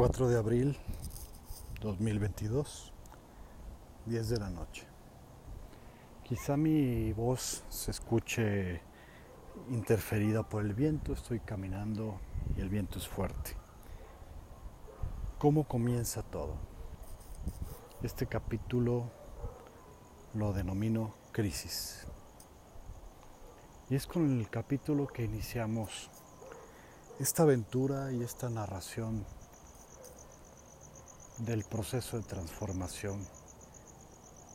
4 de abril 2022, 10 de la noche. Quizá mi voz se escuche interferida por el viento, estoy caminando y el viento es fuerte. ¿Cómo comienza todo? Este capítulo lo denomino crisis. Y es con el capítulo que iniciamos esta aventura y esta narración del proceso de transformación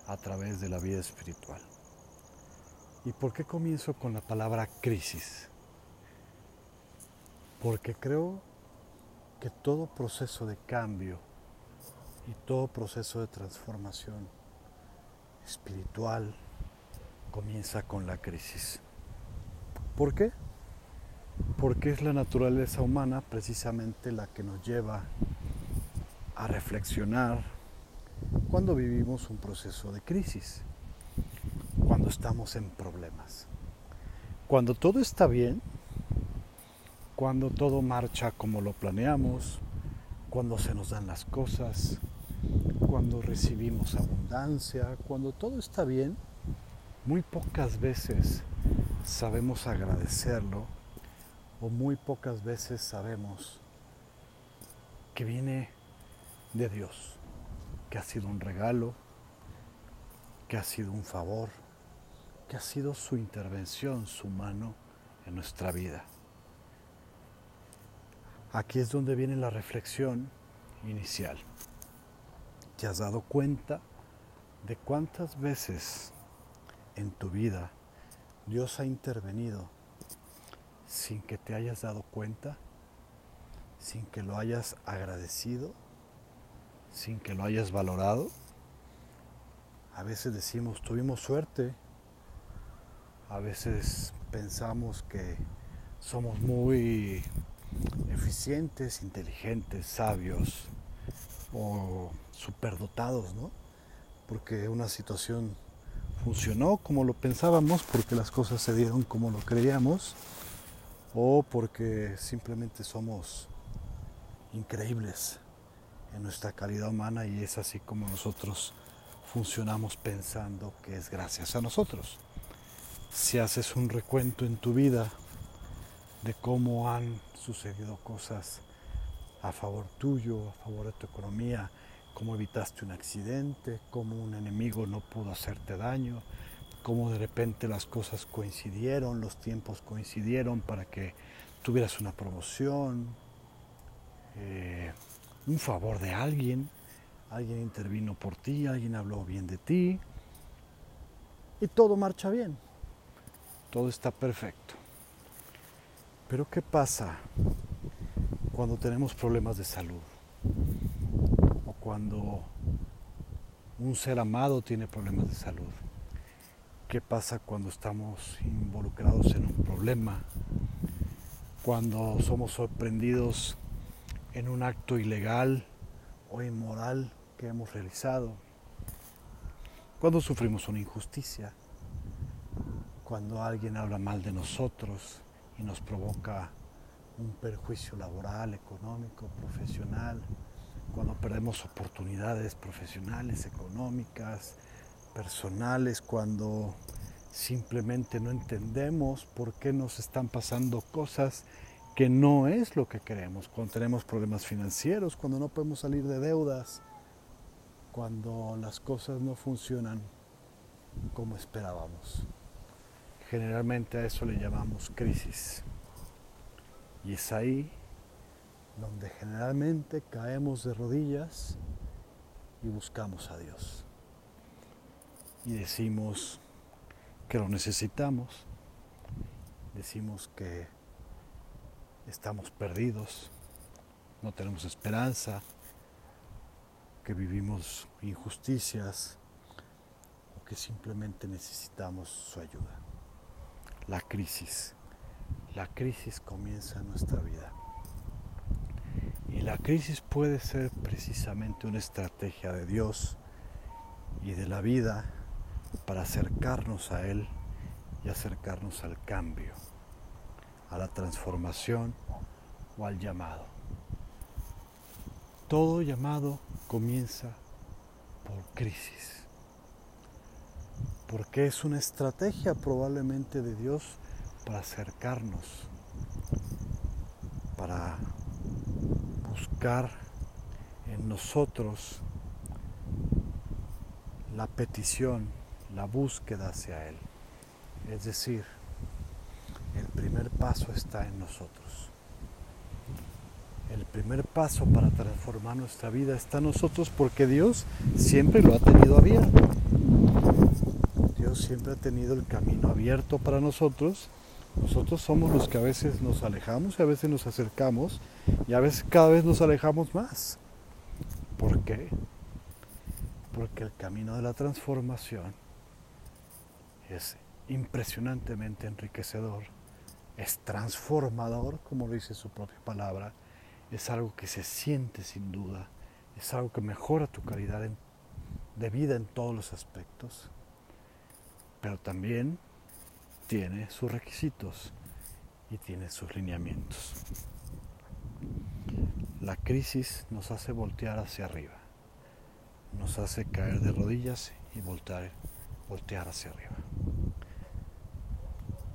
a través de la vida espiritual. ¿Y por qué comienzo con la palabra crisis? Porque creo que todo proceso de cambio y todo proceso de transformación espiritual comienza con la crisis. ¿Por qué? porque es la naturaleza humana precisamente la que nos lleva a reflexionar cuando vivimos un proceso de crisis, cuando estamos en problemas. Cuando todo está bien, cuando todo marcha como lo planeamos, cuando se nos dan las cosas, cuando recibimos abundancia, cuando todo está bien, muy pocas veces sabemos agradecerlo o muy pocas veces sabemos que viene de Dios, que ha sido un regalo, que ha sido un favor, que ha sido su intervención, su mano en nuestra vida. Aquí es donde viene la reflexión inicial. ¿Te has dado cuenta de cuántas veces en tu vida Dios ha intervenido sin que te hayas dado cuenta, sin que lo hayas agradecido, sin que lo hayas valorado. A veces decimos, tuvimos suerte, a veces pensamos que somos muy eficientes, inteligentes, sabios o superdotados, ¿no? Porque una situación funcionó como lo pensábamos, porque las cosas se dieron como lo creíamos o porque simplemente somos increíbles en nuestra calidad humana y es así como nosotros funcionamos pensando que es gracias a nosotros. Si haces un recuento en tu vida de cómo han sucedido cosas a favor tuyo, a favor de tu economía, cómo evitaste un accidente, cómo un enemigo no pudo hacerte daño, cómo de repente las cosas coincidieron, los tiempos coincidieron para que tuvieras una promoción, eh, un favor de alguien, alguien intervino por ti, alguien habló bien de ti y todo marcha bien, todo está perfecto. Pero ¿qué pasa cuando tenemos problemas de salud? O cuando un ser amado tiene problemas de salud qué pasa cuando estamos involucrados en un problema, cuando somos sorprendidos en un acto ilegal o inmoral que hemos realizado, cuando sufrimos una injusticia, cuando alguien habla mal de nosotros y nos provoca un perjuicio laboral, económico, profesional, cuando perdemos oportunidades profesionales, económicas, personales, cuando simplemente no entendemos por qué nos están pasando cosas que no es lo que queremos, cuando tenemos problemas financieros, cuando no podemos salir de deudas, cuando las cosas no funcionan como esperábamos. Generalmente a eso le llamamos crisis. Y es ahí donde generalmente caemos de rodillas y buscamos a Dios y decimos que lo necesitamos, decimos que estamos perdidos, no tenemos esperanza, que vivimos injusticias o que simplemente necesitamos su ayuda. La crisis, la crisis comienza en nuestra vida. Y la crisis puede ser precisamente una estrategia de Dios y de la vida para acercarnos a Él y acercarnos al cambio, a la transformación o al llamado. Todo llamado comienza por crisis. Porque es una estrategia probablemente de Dios para acercarnos, para buscar en nosotros la petición, la búsqueda hacia Él. Es decir, paso está en nosotros. El primer paso para transformar nuestra vida está en nosotros porque Dios siempre lo ha tenido abierto. Dios siempre ha tenido el camino abierto para nosotros. Nosotros somos los que a veces nos alejamos y a veces nos acercamos y a veces cada vez nos alejamos más. ¿Por qué? Porque el camino de la transformación es impresionantemente enriquecedor, es transformador, como lo dice su propia palabra, es algo que se siente sin duda, es algo que mejora tu calidad de vida en todos los aspectos, pero también tiene sus requisitos y tiene sus lineamientos. La crisis nos hace voltear hacia arriba, nos hace caer de rodillas y voltear, voltear hacia arriba.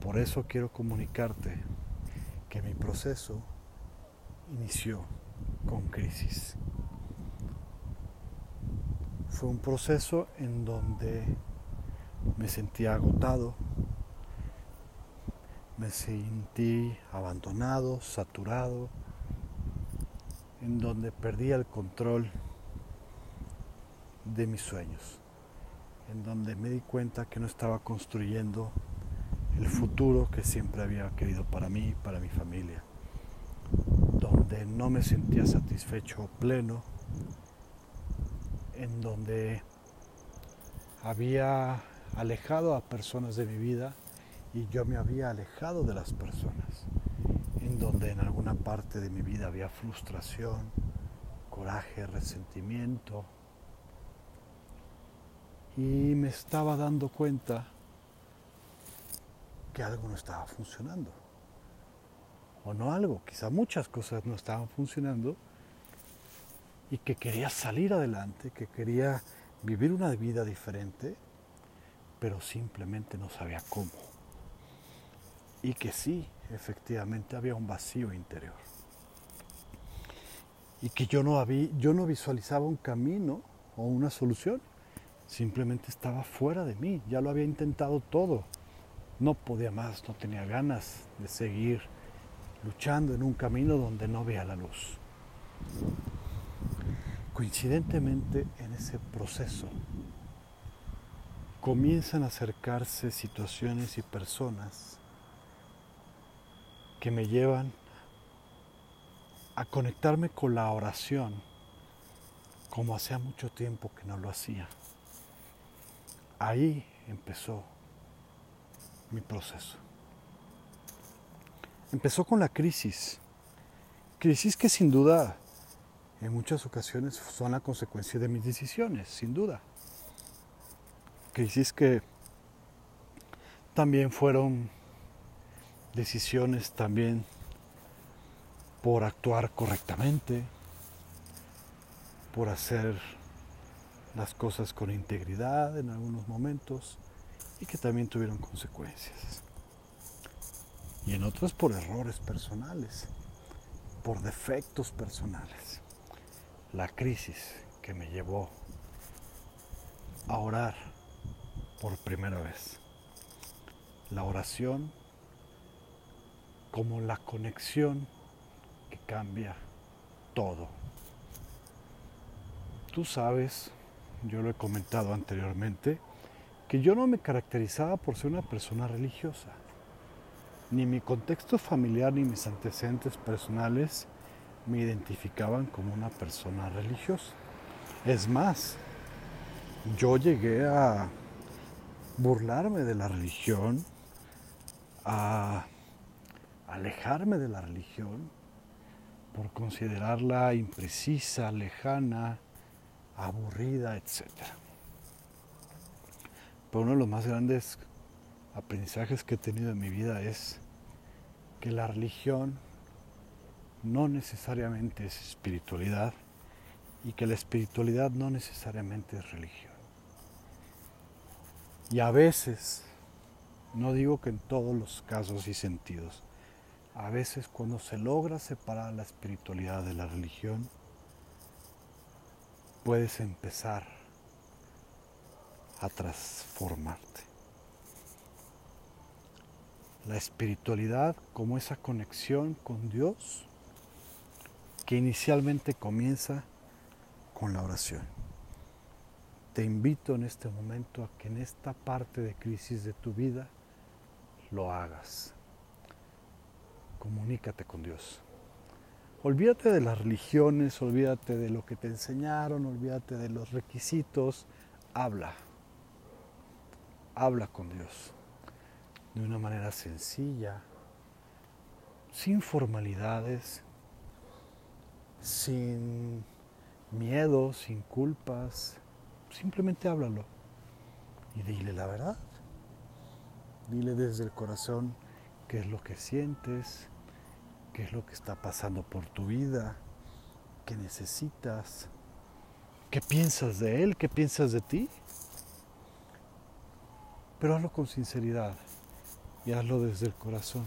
Por eso quiero comunicarte que mi proceso inició con crisis. Fue un proceso en donde me sentí agotado, me sentí abandonado, saturado, en donde perdí el control de mis sueños, en donde me di cuenta que no estaba construyendo el futuro que siempre había querido para mí para mi familia, donde no me sentía satisfecho pleno, en donde había alejado a personas de mi vida y yo me había alejado de las personas, en donde en alguna parte de mi vida había frustración, coraje, resentimiento, y me estaba dando cuenta que algo no estaba funcionando. O no algo, quizá muchas cosas no estaban funcionando y que quería salir adelante, que quería vivir una vida diferente, pero simplemente no sabía cómo. Y que sí, efectivamente había un vacío interior. Y que yo no, yo no visualizaba un camino o una solución, simplemente estaba fuera de mí, ya lo había intentado todo no podía más, no tenía ganas de seguir luchando en un camino donde no veía la luz. Coincidentemente en ese proceso comienzan a acercarse situaciones y personas que me llevan a conectarme con la oración como hacía mucho tiempo que no lo hacía. Ahí empezó mi proceso. Empezó con la crisis, crisis que sin duda en muchas ocasiones son la consecuencia de mis decisiones, sin duda. Crisis que también fueron decisiones también por actuar correctamente, por hacer las cosas con integridad en algunos momentos, y que también tuvieron consecuencias. Y en otras por errores personales, por defectos personales. La crisis que me llevó a orar por primera vez. La oración como la conexión que cambia todo. Tú sabes, yo lo he comentado anteriormente, que yo no me caracterizaba por ser una persona religiosa. Ni mi contexto familiar ni mis antecedentes personales me identificaban como una persona religiosa. Es más, yo llegué a burlarme de la religión, a alejarme de la religión por considerarla imprecisa, lejana, aburrida, etcétera. Pero uno de los más grandes aprendizajes que he tenido en mi vida es que la religión no necesariamente es espiritualidad y que la espiritualidad no necesariamente es religión. Y a veces, no digo que en todos los casos y sentidos, a veces cuando se logra separar la espiritualidad de la religión, puedes empezar a transformarte. La espiritualidad como esa conexión con Dios que inicialmente comienza con la oración. Te invito en este momento a que en esta parte de crisis de tu vida lo hagas. Comunícate con Dios. Olvídate de las religiones, olvídate de lo que te enseñaron, olvídate de los requisitos. Habla. Habla con Dios de una manera sencilla, sin formalidades, sin miedo, sin culpas. Simplemente háblalo y dile la verdad. Dile desde el corazón qué es lo que sientes, qué es lo que está pasando por tu vida, qué necesitas, qué piensas de él, qué piensas de ti. Pero hazlo con sinceridad y hazlo desde el corazón.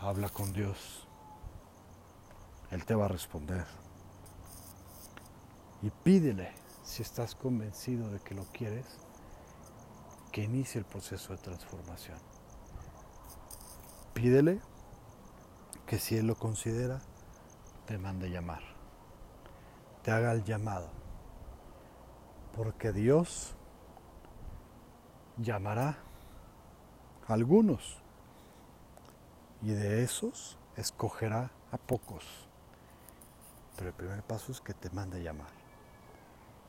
Habla con Dios. Él te va a responder. Y pídele, si estás convencido de que lo quieres, que inicie el proceso de transformación. Pídele que si Él lo considera, te mande llamar. Te haga el llamado. Porque Dios llamará a algunos y de esos escogerá a pocos. Pero el primer paso es que te mande llamar.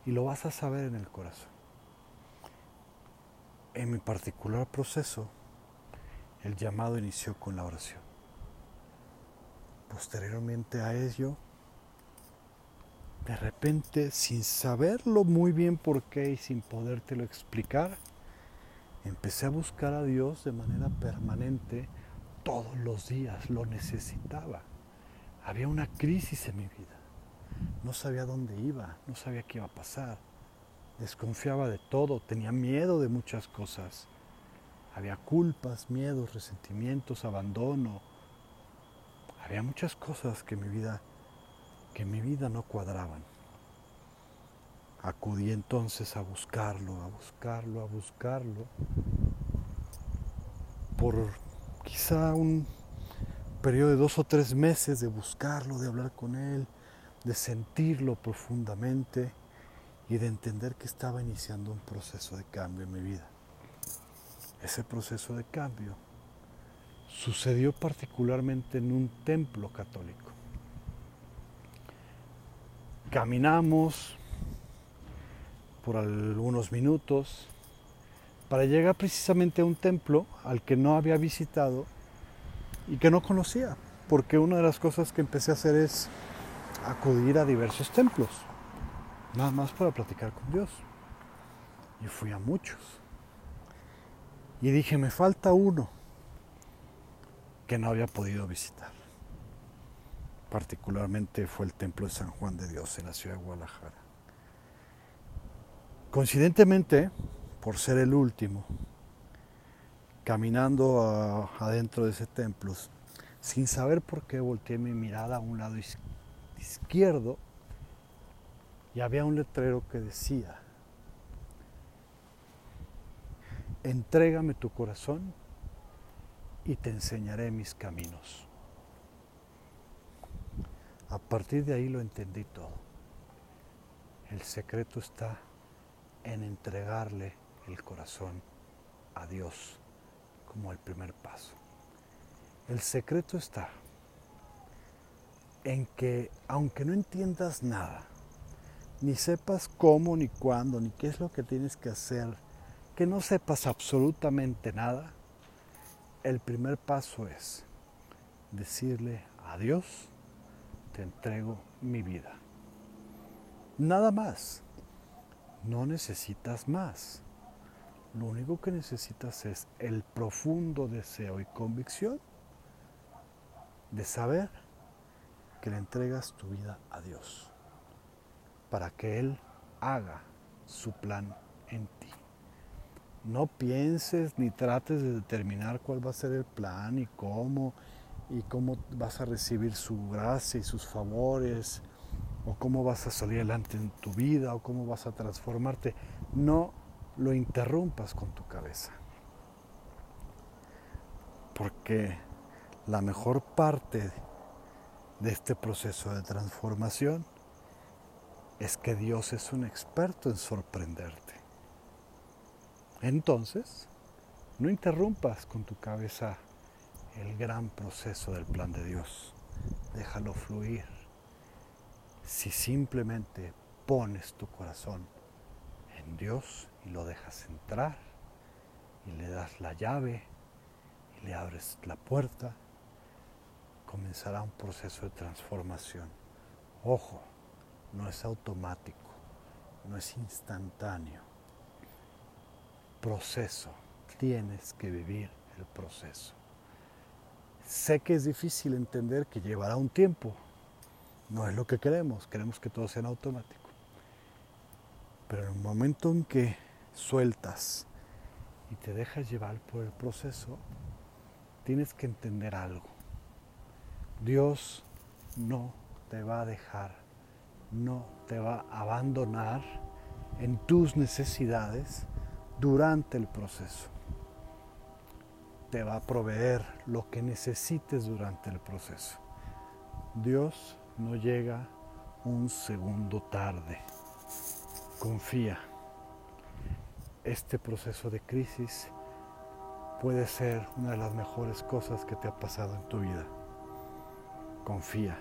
Y lo vas a saber en el corazón. En mi particular proceso, el llamado inició con la oración. Posteriormente a ello, de repente, sin saberlo muy bien por qué y sin podértelo explicar, empecé a buscar a Dios de manera permanente todos los días, lo necesitaba. Había una crisis en mi vida. No sabía dónde iba, no sabía qué iba a pasar. Desconfiaba de todo, tenía miedo de muchas cosas. Había culpas, miedos, resentimientos, abandono. Había muchas cosas que mi vida que en mi vida no cuadraban. Acudí entonces a buscarlo, a buscarlo, a buscarlo. Por quizá un periodo de dos o tres meses de buscarlo, de hablar con él, de sentirlo profundamente y de entender que estaba iniciando un proceso de cambio en mi vida. Ese proceso de cambio sucedió particularmente en un templo católico. Caminamos por algunos minutos para llegar precisamente a un templo al que no había visitado y que no conocía, porque una de las cosas que empecé a hacer es acudir a diversos templos, nada más para platicar con Dios. Y fui a muchos. Y dije, me falta uno que no había podido visitar. Particularmente fue el templo de San Juan de Dios en la ciudad de Guadalajara. Coincidentemente, por ser el último, caminando adentro de ese templo, sin saber por qué volteé mi mirada a un lado izquierdo y había un letrero que decía, entrégame tu corazón y te enseñaré mis caminos. A partir de ahí lo entendí todo. El secreto está en entregarle el corazón a Dios como el primer paso. El secreto está en que aunque no entiendas nada, ni sepas cómo, ni cuándo, ni qué es lo que tienes que hacer, que no sepas absolutamente nada, el primer paso es decirle a Dios, te entrego mi vida. Nada más. No necesitas más. Lo único que necesitas es el profundo deseo y convicción de saber que le entregas tu vida a Dios. para que Él haga su plan en ti. No pienses ni trates de determinar cuál va a ser el plan y cómo y cómo vas a recibir su gracia y sus favores o cómo vas a salir adelante en tu vida o cómo vas a transformarte. No lo interrumpas con tu cabeza. Porque la mejor parte de este proceso de transformación es que Dios es un experto en sorprenderte. Entonces, no interrumpas con tu cabeza el gran proceso del plan de Dios. Déjalo fluir. Si simplemente pones tu corazón en Dios y lo dejas entrar y le das la llave y le abres la puerta, comenzará un proceso de transformación. Ojo, no es automático, no es instantáneo. Proceso, tienes que vivir el proceso. Sé que es difícil entender que llevará un tiempo. No es lo que queremos, queremos que todo sea en automático. Pero en el momento en que sueltas y te dejas llevar por el proceso, tienes que entender algo. Dios no te va a dejar, no te va a abandonar en tus necesidades durante el proceso te va a proveer lo que necesites durante el proceso. Dios no llega un segundo tarde. Confía. Este proceso de crisis puede ser una de las mejores cosas que te ha pasado en tu vida. Confía.